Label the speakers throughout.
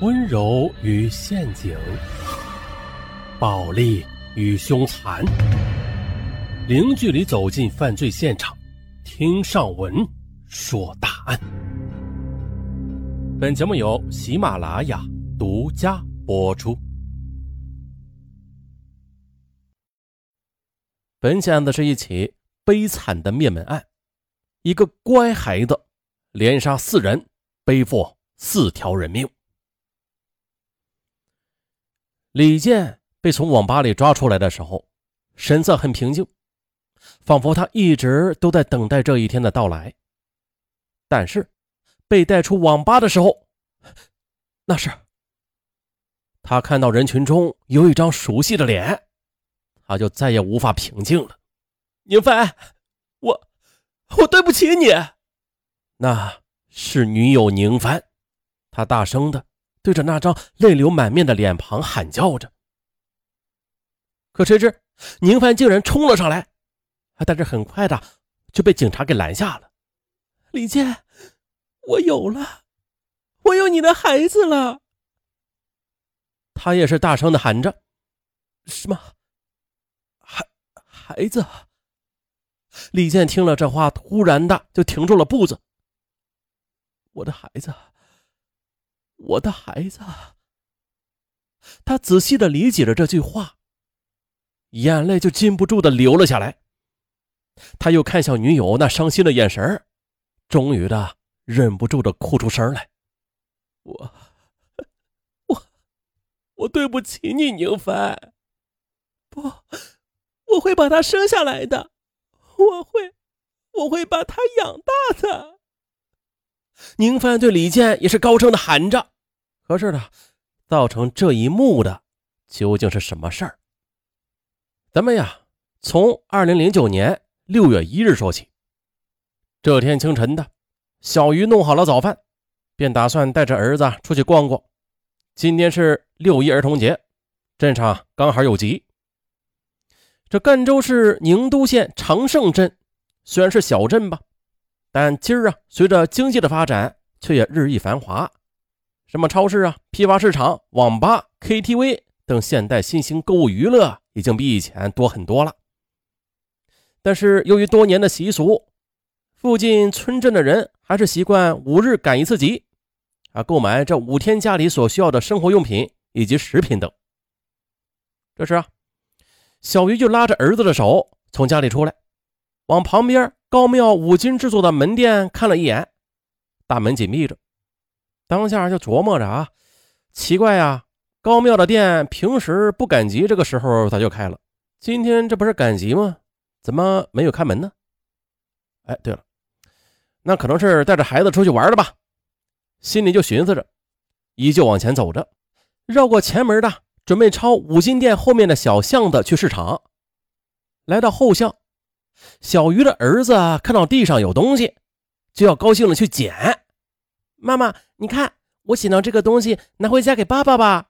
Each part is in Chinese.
Speaker 1: 温柔与陷阱，暴力与凶残，零距离走进犯罪现场，听上文说大案。本节目由喜马拉雅独家播出。本件案子是一起悲惨的灭门案，一个乖孩子连杀四人，背负四条人命。李健被从网吧里抓出来的时候，神色很平静，仿佛他一直都在等待这一天的到来。但是，被带出网吧的时候，那是他看到人群中有一张熟悉的脸，他就再也无法平静了。宁帆，我我对不起你。那是女友宁帆，他大声的。对着那张泪流满面的脸庞喊叫着，可谁知宁帆竟然冲了上来，但是很快的就被警察给拦下了。李健，我有了，我有你的孩子了。他也是大声的喊着：“什么？孩孩子？”李健听了这话，突然的就停住了步子。我的孩子。我的孩子，他仔细的理解了这句话，眼泪就禁不住的流了下来。他又看向女友那伤心的眼神终于的忍不住的哭出声来。我，我，我对不起你，宁凡。不，我会把他生下来的，我会，我会把他养大的。宁帆对李健也是高声的喊着。可是呢，造成这一幕的究竟是什么事儿？咱们呀，从二零零九年六月一日说起。这天清晨的，小鱼弄好了早饭，便打算带着儿子出去逛逛。今天是六一儿童节，镇上刚好有集。这赣州市宁都县长胜镇虽然是小镇吧，但今儿啊，随着经济的发展，却也日益繁华。什么超市啊、批发市场、网吧、KTV 等现代新型购物娱乐已经比以前多很多了。但是由于多年的习俗，附近村镇的人还是习惯五日赶一次集，啊，购买这五天家里所需要的生活用品以及食品等。这时啊，小鱼就拉着儿子的手从家里出来，往旁边高庙五金制作的门店看了一眼，大门紧闭着。当下就琢磨着啊，奇怪呀，高庙的店平时不赶集，这个时候咋就开了？今天这不是赶集吗？怎么没有开门呢？哎，对了，那可能是带着孩子出去玩了吧？心里就寻思着，依旧往前走着，绕过前门的，准备朝五金店后面的小巷子去市场。来到后巷，小鱼的儿子看到地上有东西，就要高兴的去捡。妈妈，你看，我捡到这个东西，拿回家给爸爸吧。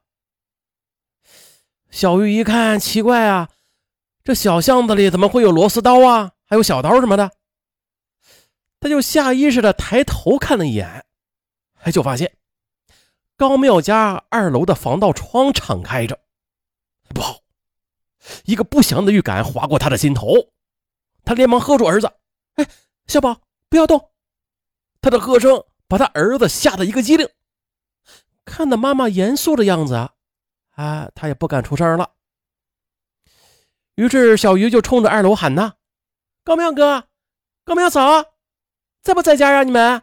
Speaker 1: 小鱼一看，奇怪啊，这小巷子里怎么会有螺丝刀啊，还有小刀什么的？他就下意识的抬头看了一眼，哎，就发现高妙家二楼的防盗窗敞开着。不好！一个不祥的预感划过他的心头，他连忙喝住儿子：“哎，小宝，不要动！”他的喝声。把他儿子吓得一个机灵，看到妈妈严肃的样子，啊，啊他也不敢出声了。于是小鱼就冲着二楼喊：“呐，高明哥，高明嫂，在不在家呀？你们！”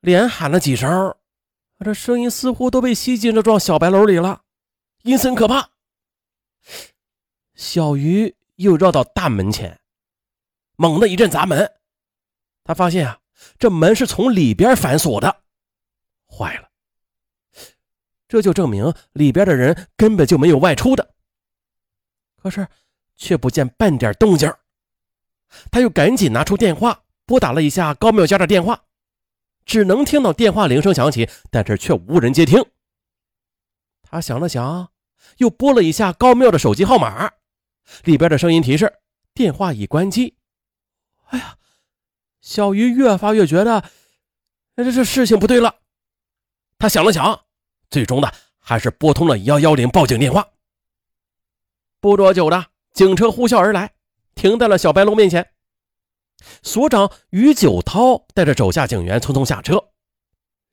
Speaker 1: 连喊了几声，这声音似乎都被吸进这幢小白楼里了，阴森可怕。小鱼又绕到大门前，猛地一阵砸门，他发现啊。这门是从里边反锁的，坏了！这就证明里边的人根本就没有外出的。可是却不见半点动静，他又赶紧拿出电话拨打了一下高妙家的电话，只能听到电话铃声响起，但是却无人接听。他想了想，又拨了一下高妙的手机号码，里边的声音提示：电话已关机。哎呀！小鱼越发越觉得，这这事情不对了。他想了想，最终呢还是拨通了幺幺零报警电话。不多久的，警车呼啸而来，停在了小白楼面前。所长于九涛带着手下警员匆匆下车，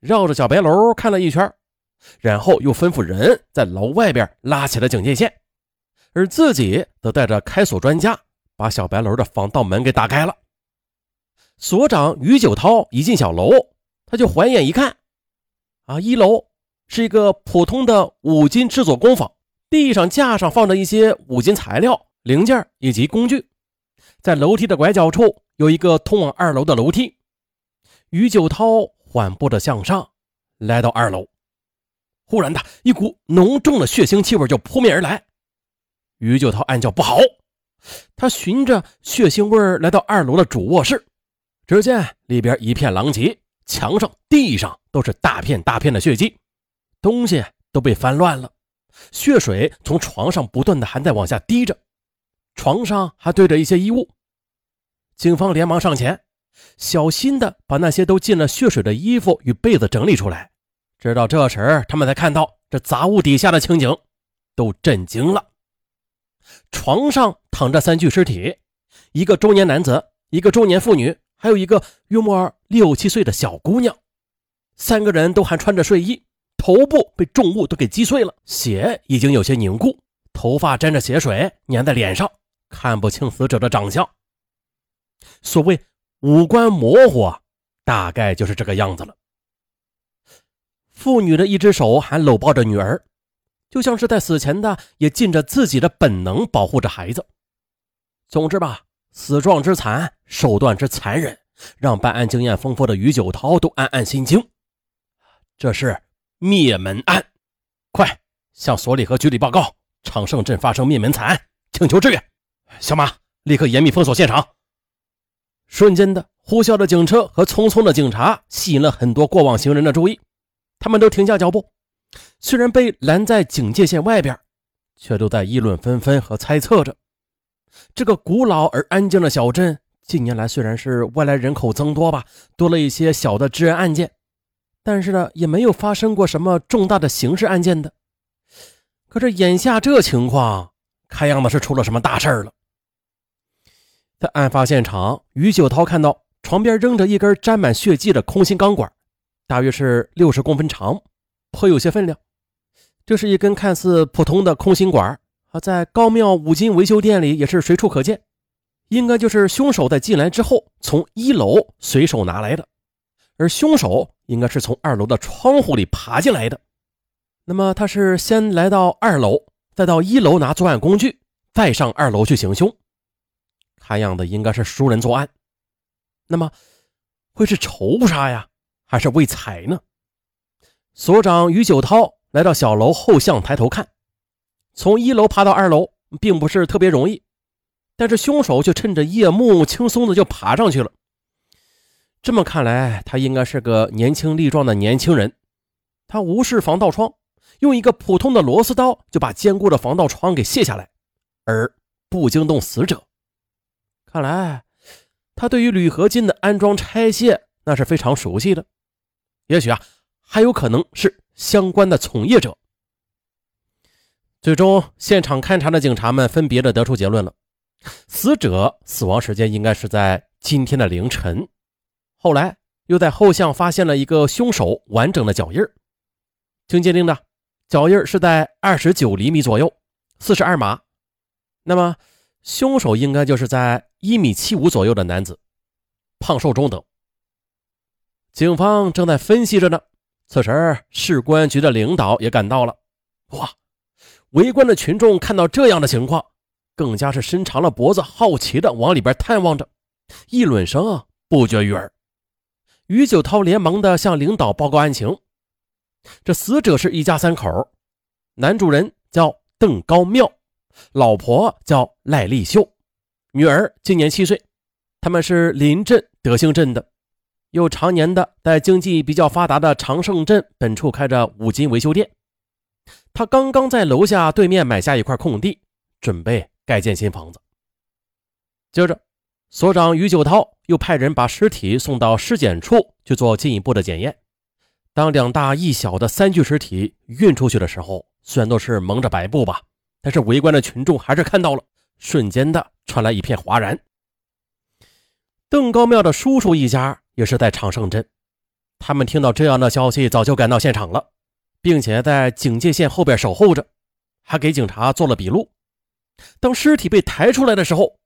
Speaker 1: 绕着小白楼看了一圈，然后又吩咐人在楼外边拉起了警戒线，而自己则带着开锁专家把小白楼的防盗门给打开了。所长于九涛一进小楼，他就环眼一看，啊，一楼是一个普通的五金制作工坊，地上架上放着一些五金材料、零件以及工具，在楼梯的拐角处。有一个通往二楼的楼梯，于九涛缓步的向上，来到二楼。忽然的一股浓重的血腥气味就扑面而来，于九涛暗叫不好。他循着血腥味来到二楼的主卧室，只见里边一片狼藉，墙上、地上都是大片大片的血迹，东西都被翻乱了，血水从床上不断的还在往下滴着，床上还堆着一些衣物。警方连忙上前，小心的把那些都浸了血水的衣服与被子整理出来。直到这时，他们才看到这杂物底下的情景，都震惊了。床上躺着三具尸体，一个中年男子，一个中年妇女，还有一个约莫六七岁的小姑娘。三个人都还穿着睡衣，头部被重物都给击碎了，血已经有些凝固，头发沾着血水粘在脸上，看不清死者的长相。所谓五官模糊，大概就是这个样子了。妇女的一只手还搂抱着女儿，就像是在死前的也尽着自己的本能保护着孩子。总之吧，死状之惨，手段之残忍，让办案经验丰富的于九涛都暗暗心惊。这是灭门案，快向所里和局里报告，长胜镇发生灭门惨案，请求支援。小马，立刻严密封锁现场。瞬间的呼啸的警车和匆匆的警察吸引了很多过往行人的注意，他们都停下脚步，虽然被拦在警戒线外边，却都在议论纷纷和猜测着。这个古老而安静的小镇，近年来虽然是外来人口增多吧，多了一些小的治安案件，但是呢，也没有发生过什么重大的刑事案件的。可是眼下这情况，看样子是出了什么大事了。在案发现场，于九涛看到床边扔着一根沾满血迹的空心钢管，大约是六十公分长，颇有些分量。这是一根看似普通的空心管，啊，在高庙五金维修店里也是随处可见，应该就是凶手在进来之后从一楼随手拿来的，而凶手应该是从二楼的窗户里爬进来的。那么他是先来到二楼，再到一楼拿作案工具，再上二楼去行凶。看样子应该是熟人作案，那么会是仇杀呀，还是为财呢？所长于九涛来到小楼后巷，抬头看，从一楼爬到二楼并不是特别容易，但是凶手却趁着夜幕轻松的就爬上去了。这么看来，他应该是个年轻力壮的年轻人。他无视防盗窗，用一个普通的螺丝刀就把坚固的防盗窗给卸下来，而不惊动死者。看来，他对于铝合金的安装拆卸那是非常熟悉的。也许啊，还有可能是相关的从业者。最终，现场勘查的警察们分别的得出结论了：死者死亡时间应该是在今天的凌晨。后来又在后巷发现了一个凶手完整的脚印经鉴定的脚印是在二十九厘米左右，四十二码。那么。凶手应该就是在一米七五左右的男子，胖瘦中等。警方正在分析着呢。此时，市公安局的领导也赶到了。哇！围观的群众看到这样的情况，更加是伸长了脖子，好奇的往里边探望着，议论声不绝于耳。于九涛连忙的向领导报告案情。这死者是一家三口，男主人叫邓高妙。老婆叫赖丽秀，女儿今年七岁。他们是临镇德兴镇的，又常年的在经济比较发达的长胜镇本处开着五金维修店。他刚刚在楼下对面买下一块空地，准备盖建新房子。接着，所长于九涛又派人把尸体送到尸检处去做进一步的检验。当两大一小的三具尸体运出去的时候，虽然都是蒙着白布吧，但是围观的群众还是看到了，瞬间的传来一片哗然。邓高庙的叔叔一家也是在长胜镇，他们听到这样的消息，早就赶到现场了，并且在警戒线后边守候着，还给警察做了笔录。当尸体被抬出来的时候，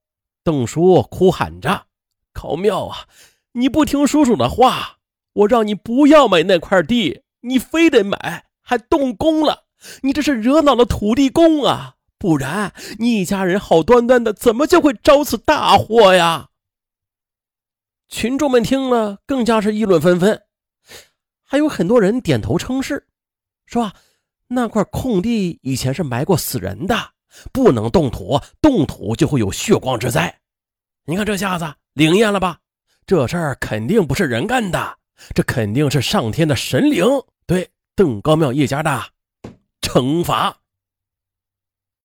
Speaker 1: 邓叔哭喊着：“高庙啊，你不听叔叔的话，我让你不要买那块地，你非得买，还动工了，你这是惹恼了土地公啊！不然你一家人好端端的，怎么就会招此大祸呀？”群众们听了，更加是议论纷纷，还有很多人点头称是，说：“那块空地以前是埋过死人的。”不能动土，动土就会有血光之灾。你看这下子灵验了吧？这事儿肯定不是人干的，这肯定是上天的神灵对邓高庙一家的惩罚。